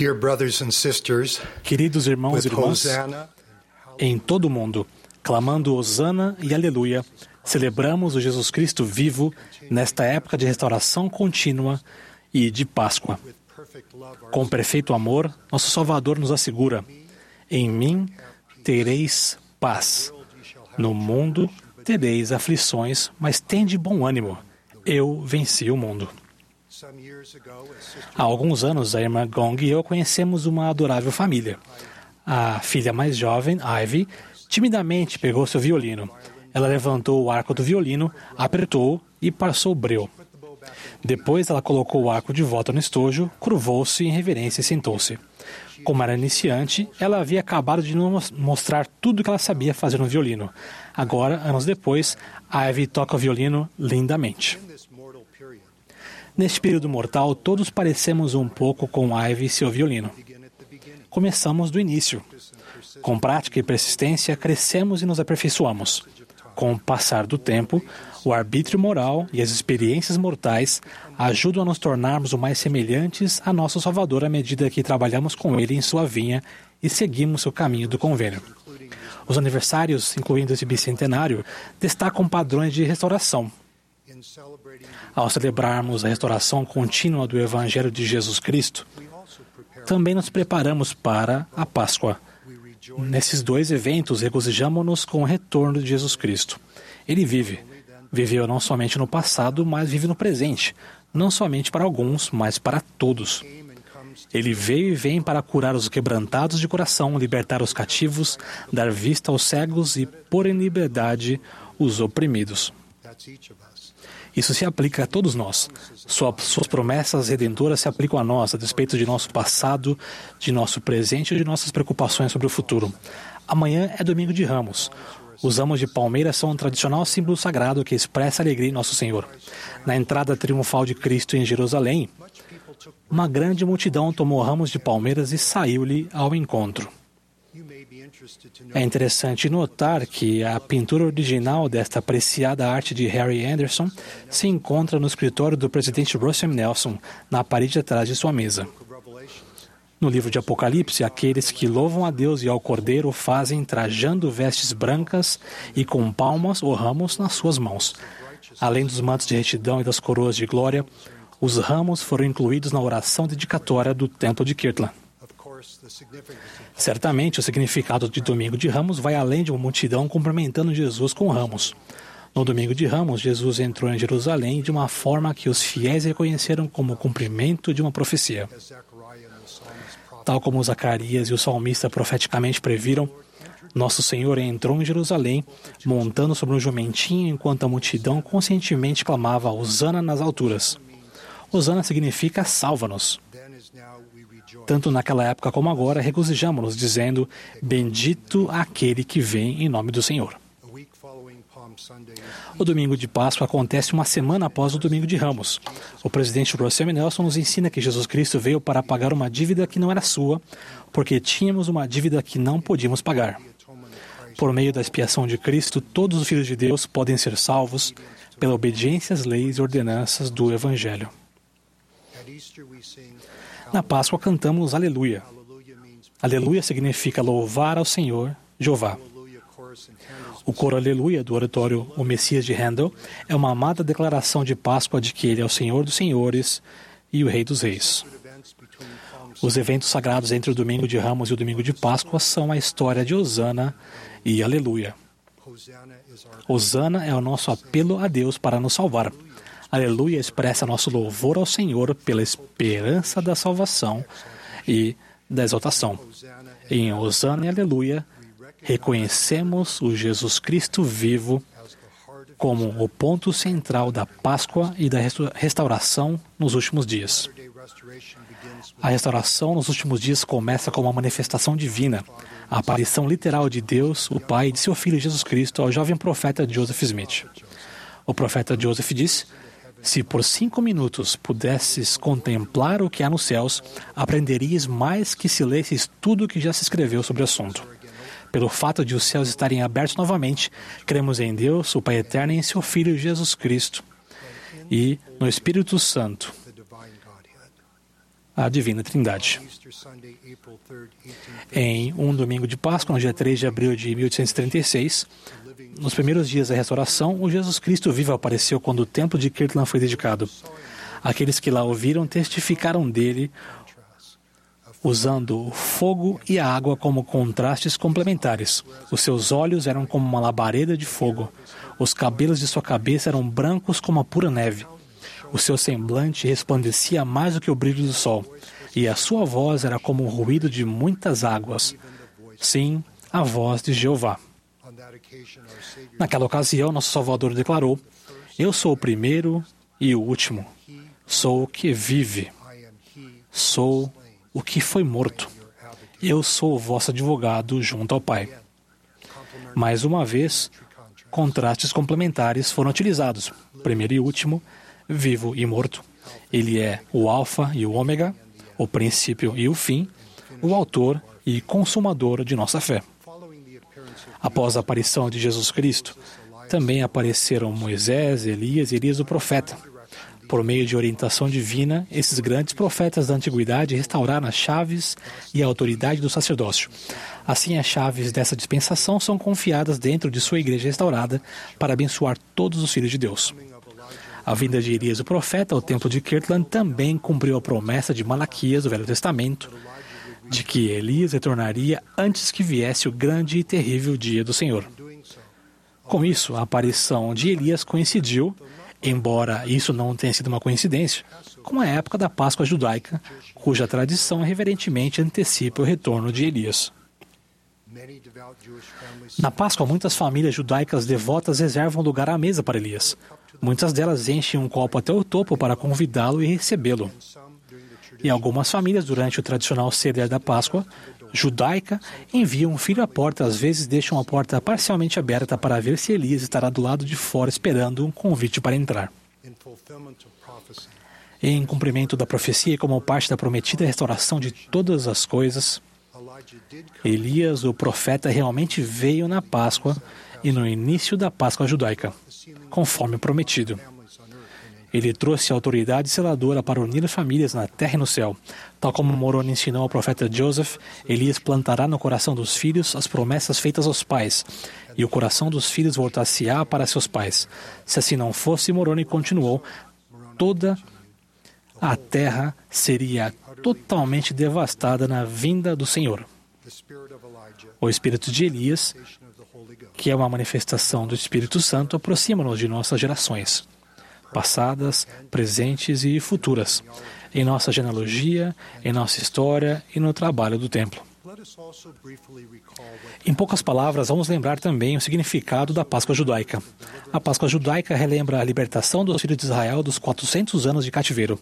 Dear brothers and sisters, Queridos irmãos e irmãs, em todo o mundo, clamando Hosana e Aleluia, celebramos o Jesus Cristo vivo nesta época de restauração contínua e de Páscoa. Com perfeito amor, nosso Salvador nos assegura: Em mim tereis paz. No mundo tereis aflições, mas tende bom ânimo. Eu venci o mundo. Há alguns anos, a irmã Gong e eu conhecemos uma adorável família. A filha mais jovem, Ivy, timidamente pegou seu violino. Ela levantou o arco do violino, apertou e passou o breu. Depois, ela colocou o arco de volta no estojo, curvou-se em reverência e sentou-se. Como era iniciante, ela havia acabado de nos mostrar tudo o que ela sabia fazer no violino. Agora, anos depois, Ivy toca o violino lindamente. Neste período mortal, todos parecemos um pouco com Ivy e seu violino. Começamos do início. Com prática e persistência, crescemos e nos aperfeiçoamos. Com o passar do tempo, o arbítrio moral e as experiências mortais ajudam a nos tornarmos o mais semelhantes a nosso Salvador à medida que trabalhamos com ele em sua vinha e seguimos o caminho do convênio. Os aniversários, incluindo esse bicentenário, destacam padrões de restauração. Ao celebrarmos a restauração contínua do Evangelho de Jesus Cristo, também nos preparamos para a Páscoa. Nesses dois eventos, regozijamos-nos com o retorno de Jesus Cristo. Ele vive. Viveu não somente no passado, mas vive no presente. Não somente para alguns, mas para todos. Ele veio e vem para curar os quebrantados de coração, libertar os cativos, dar vista aos cegos e pôr em liberdade os oprimidos. Isso se aplica a todos nós. Sua- suas promessas redentoras se aplicam a nós, a despeito de nosso passado, de nosso presente e de nossas preocupações sobre o futuro. Amanhã é domingo de Ramos. Os ramos de palmeira são um tradicional símbolo sagrado que expressa a alegria em nosso Senhor. Na entrada triunfal de Cristo em Jerusalém, uma grande multidão tomou ramos de palmeiras e saiu-lhe ao encontro. É interessante notar que a pintura original desta apreciada arte de Harry Anderson se encontra no escritório do presidente Russell Nelson, na parede atrás de sua mesa. No livro de Apocalipse, aqueles que louvam a Deus e ao Cordeiro fazem trajando vestes brancas e com palmas ou ramos nas suas mãos. Além dos mantos de retidão e das coroas de glória, os ramos foram incluídos na oração dedicatória do Templo de Kirtland. Certamente, o significado de Domingo de Ramos vai além de uma multidão cumprimentando Jesus com ramos. No Domingo de Ramos, Jesus entrou em Jerusalém de uma forma que os fiéis reconheceram como cumprimento de uma profecia. Tal como Zacarias e o salmista profeticamente previram, nosso Senhor entrou em Jerusalém montando sobre um jumentinho enquanto a multidão conscientemente clamava Hosana nas alturas. Hosana significa salva-nos. Tanto naquela época como agora, regozijamos-nos, dizendo: Bendito aquele que vem em nome do Senhor. O domingo de Páscoa acontece uma semana após o domingo de Ramos. O presidente Russell M. Nelson nos ensina que Jesus Cristo veio para pagar uma dívida que não era sua, porque tínhamos uma dívida que não podíamos pagar. Por meio da expiação de Cristo, todos os filhos de Deus podem ser salvos pela obediência às leis e ordenanças do Evangelho. Na Páscoa cantamos Aleluia. Aleluia significa louvar ao Senhor, Jeová. O coro Aleluia do oratório O Messias de Handel é uma amada declaração de Páscoa de que ele é o Senhor dos Senhores e o Rei dos Reis. Os eventos sagrados entre o Domingo de Ramos e o Domingo de Páscoa são a história de Osana e Aleluia. Osana é o nosso apelo a Deus para nos salvar. Aleluia expressa nosso louvor ao Senhor pela esperança da salvação e da exaltação. Em Osana e Aleluia, reconhecemos o Jesus Cristo vivo como o ponto central da Páscoa e da resta- restauração nos últimos dias. A restauração nos últimos dias começa com uma manifestação divina, a aparição literal de Deus, o Pai, e de seu Filho Jesus Cristo ao jovem profeta Joseph Smith. O profeta Joseph disse: Se por cinco minutos pudesses contemplar o que há nos céus, aprenderias mais que se lesses tudo o que já se escreveu sobre o assunto. Pelo fato de os céus estarem abertos novamente, cremos em Deus, o Pai Eterno, e em seu Filho Jesus Cristo, e no Espírito Santo, a Divina Trindade. Easter Sunday, April 3rd, 1850, Em um domingo de Páscoa, no dia 3 de abril de 1836, nos primeiros dias da restauração, o Jesus Cristo vivo apareceu quando o templo de Kirtland foi dedicado. Aqueles que lá ouviram testificaram dele, usando o fogo e a água como contrastes complementares. Os seus olhos eram como uma labareda de fogo. Os cabelos de sua cabeça eram brancos como a pura neve. O seu semblante resplandecia mais do que o brilho do sol, e a sua voz era como o ruído de muitas águas. Sim, a voz de Jeová. Naquela ocasião, nosso Salvador declarou: Eu sou o primeiro e o último. Sou o que vive. Sou o que foi morto. Eu sou o vosso advogado junto ao Pai. Mais uma vez, contrast. contrastes complementares foram utilizados. Primeiro e último, vivo e morto. Ele é o Alfa e o Ômega, o princípio e o fim, o autor e consumador de nossa fé. Após a aparição de Jesus Cristo, também apareceram Moisés, Elias e Elias o profeta. Por meio de orientação divina, esses grandes profetas da antiguidade restauraram as chaves e a autoridade do sacerdócio. Assim, as chaves dessa dispensação são confiadas dentro de sua igreja restaurada para abençoar todos os filhos de Deus. A vinda de Elias o profeta ao templo de Kirtland também cumpriu a promessa de Malaquias do Velho Testamento de que Elias retornaria antes que viesse o grande e terrível dia do Senhor. Com isso, a aparição de Elias coincidiu, embora isso não tenha sido uma coincidência, com a época da Páscoa judaica, cuja tradição reverentemente antecipa o retorno de Elias. Na Páscoa, muitas famílias judaicas devotas reservam lugar à mesa para Elias. Muitas delas enchem um copo até o topo para convidá-lo e recebê-lo. E algumas famílias, durante o tradicional ceder da Páscoa judaica, enviam um filho à porta, às vezes deixam a porta parcialmente aberta para ver se Elias estará do lado de fora esperando um convite para entrar. Em cumprimento da profecia e como parte da prometida restauração de todas as coisas, Elias, o profeta, realmente veio na Páscoa e no início da Páscoa judaica, conforme prometido. Ele trouxe a autoridade seladora para unir famílias na terra e no céu. Tal como Moroni ensinou ao profeta Joseph, Elias plantará no coração dos filhos as promessas feitas aos pais, e o coração dos filhos voltar-se-á para seus pais. Se assim não fosse, Moroni continuou, toda a terra seria totalmente devastada na vinda do Senhor. O espírito de Elias, que é uma manifestação do Espírito Santo, aproxima-nos de nossas gerações, passadas, presentes e futuras, em nossa genealogia, em nossa história e no trabalho do templo. Em poucas palavras, vamos lembrar também o significado da Páscoa judaica. A Páscoa judaica relembra a libertação dos filhos de Israel dos 400 anos de cativeiro.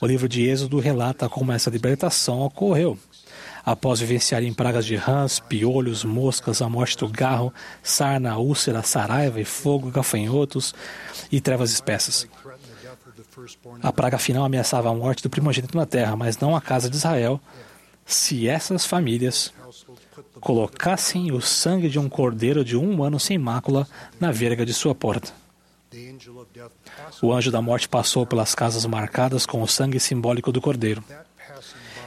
O livro de Êxodo relata como essa libertação ocorreu. Após vivenciarem pragas de rãs, piolhos, moscas, a morte do garro, sarna, úlcera, saraiva e fogo, gafanhotos e trevas espessas. A praga final ameaçava a morte do primogênito na terra, mas não a casa de Israel, se essas famílias colocassem o sangue de um cordeiro de um ano sem mácula na verga de sua porta. O anjo da morte passou pelas casas marcadas com o sangue simbólico do cordeiro.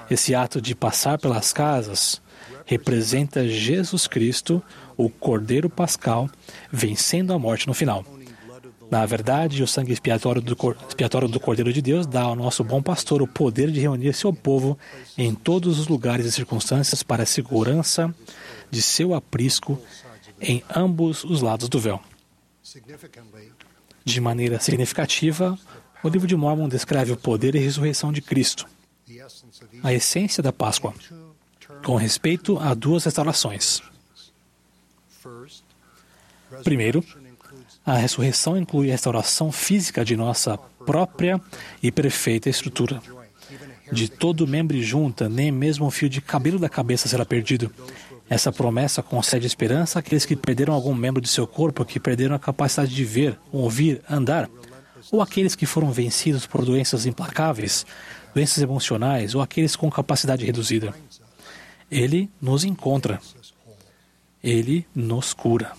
Esse ato de passar pelas casas representa Jesus Cristo, o Cordeiro Pascal, vencendo a morte no final. Na verdade, o sangue expiatório do, expiatório do Cordeiro de Deus dá ao nosso bom pastor o poder de reunir seu povo em todos os lugares e circunstâncias para a segurança de seu aprisco em ambos os lados do véu. De maneira significativa, o livro de Mormon descreve o poder e ressurreição de Cristo, a essência da Páscoa, com respeito a duas restaurações. Primeiro, A ressurreição inclui a restauração física de nossa própria e perfeita estrutura. De todo membro e junta, nem mesmo um fio de cabelo da cabeça será perdido. Essa promessa concede esperança àqueles que perderam algum membro de seu corpo, que perderam a capacidade de ver, ouvir, andar, ou aqueles que foram vencidos por doenças implacáveis, doenças emocionais, ou aqueles com capacidade reduzida. Ele nos encontra. Ele nos cura.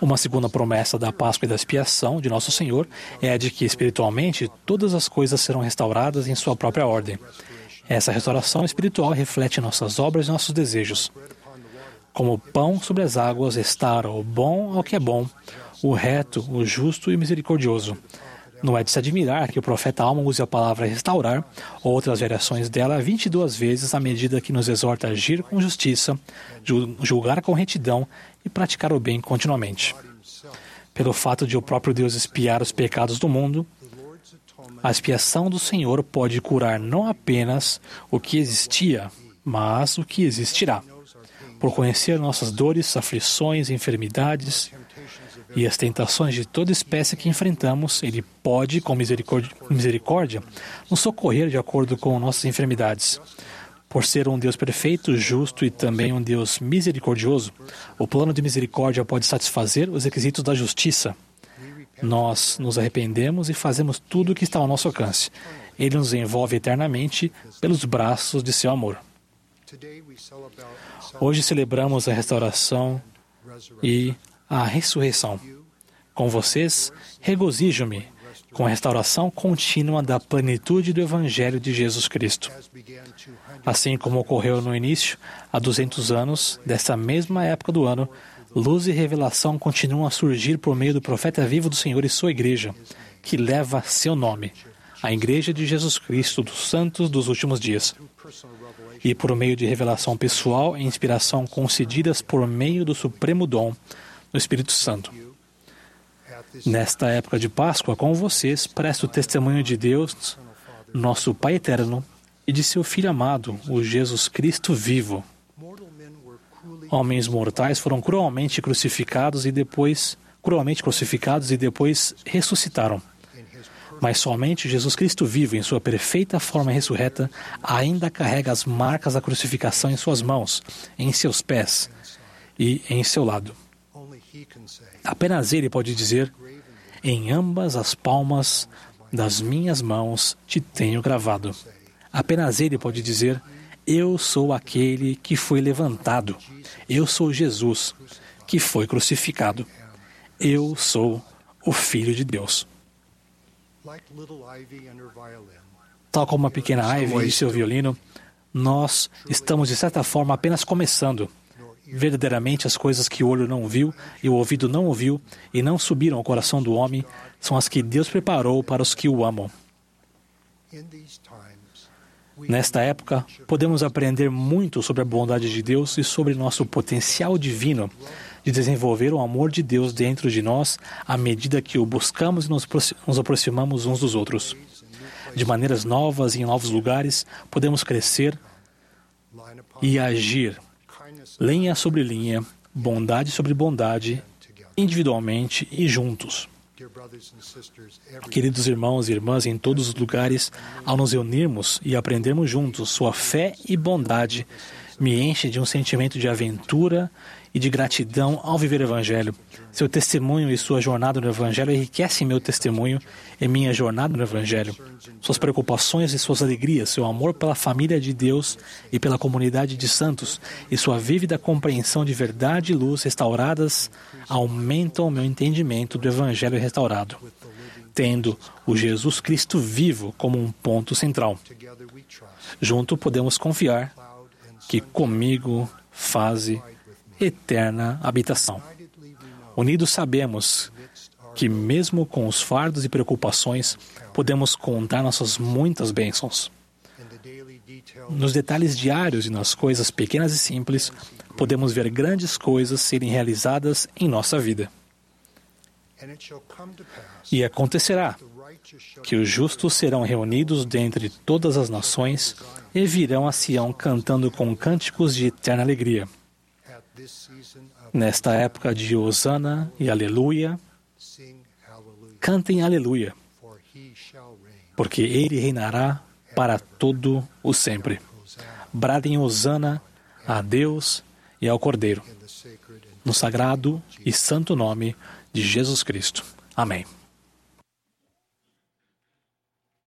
Uma segunda promessa da Páscoa e da expiação de nosso Senhor é a de que espiritualmente todas as coisas serão restauradas em sua própria ordem. Essa restauração espiritual reflete nossas obras e nossos desejos. Como pão sobre as águas restaura o bom ao que é bom, o reto, o justo e o misericordioso. Não é de se admirar que o profeta Alma use a palavra restaurar, ou outras variações dela, 22 vezes à medida que nos exorta a agir com justiça, ju- julgar com retidão e praticar o bem continuamente. Pelo fato de o próprio Deus expiar os pecados do mundo, a expiação do Senhor pode curar não apenas o que existia, mas o que existirá. Por conhecer nossas dores, aflições, enfermidades e as tentações de toda espécie que enfrentamos, Ele pode, com misericórdia, nos socorrer de acordo com nossas enfermidades. Por ser um Deus perfeito, justo e também um Deus misericordioso, o plano de misericórdia pode satisfazer os requisitos da justiça. Nós nos arrependemos e fazemos tudo o que está ao nosso alcance. Ele nos envolve eternamente pelos braços de seu amor. Hoje celebramos a restauração e a ressurreição. Com vocês, regozijo-me com a restauração contínua da plenitude do Evangelho de Jesus Cristo. As began 200 Assim como ocorreu no início, há 200 anos, dessa mesma época do ano, luz e revelação continuam a surgir por meio do profeta vivo do Senhor e sua igreja, que leva seu nome, a Igreja de Jesus Cristo dos Santos dos Últimos Dias. E por meio de revelação pessoal e inspiração concedidas por meio do supremo dom do Espírito Santo. Nesta época de Páscoa, com vocês, presto testemunho de Deus, nosso Pai eterno, e de seu Filho amado, o Jesus Cristo vivo. Homens mortais foram cruelmente crucificados e depois cruelmente crucificados e depois ressuscitaram. Mas somente Jesus Cristo vivo, em sua perfeita forma ressurreta, ainda carrega as marcas da crucificação em suas mãos, em seus pés e em seu lado. Apenas ele pode dizer: Em ambas as palmas das minhas mãos te tenho gravado. Apenas ele pode dizer: Eu sou aquele que foi levantado. Eu sou Jesus, que foi crucificado. Eu sou o Filho de Deus. Tal como a pequena Ivy e seu violino, nós estamos, de certa forma, apenas começando. Verdadeiramente, as coisas que o olho não viu e o ouvido não ouviu e não subiram ao coração do homem são as que Deus preparou para os que o amam. Nesta época, podemos aprender muito sobre a bondade de Deus e sobre nosso potencial divino de desenvolver o amor de Deus dentro de nós à medida que o buscamos e nos aproxi- nos aproximamos uns dos outros. De maneiras novas e em novos lugares, podemos crescer e agir, linha sobre linha, bondade sobre bondade, individualmente e juntos. Queridos irmãos e irmãs em todos os lugares, ao nos reunirmos e aprendermos juntos, sua fé e bondade me enche de um sentimento de aventura e de gratidão ao viver o Evangelho. Seu testemunho e sua jornada no Evangelho enriquecem meu testemunho e minha jornada no Evangelho. Suas preocupações e suas alegrias, seu amor pela família de Deus e pela comunidade de santos e sua vívida compreensão de verdade e luz restauradas aumentam o meu entendimento do Evangelho restaurado tendo o Jesus Cristo vivo como um ponto central. Junto podemos confiar que comigo faze eterna habitação. Unidos sabemos que mesmo com os fardos e preocupações, podemos contar nossas muitas bênçãos. Nos detalhes diários e nas coisas pequenas e simples, podemos ver grandes coisas serem realizadas em nossa vida. E acontecerá que os justos serão reunidos dentre todas as nações e virão a Sião cantando com cânticos de eterna alegria. Nesta época de Hosana e Aleluia, cantem Aleluia, porque ele reinará para todo o sempre. Bradem Hosana a Deus e ao Cordeiro, no sagrado e santo nome de Jesus Cristo. Amém.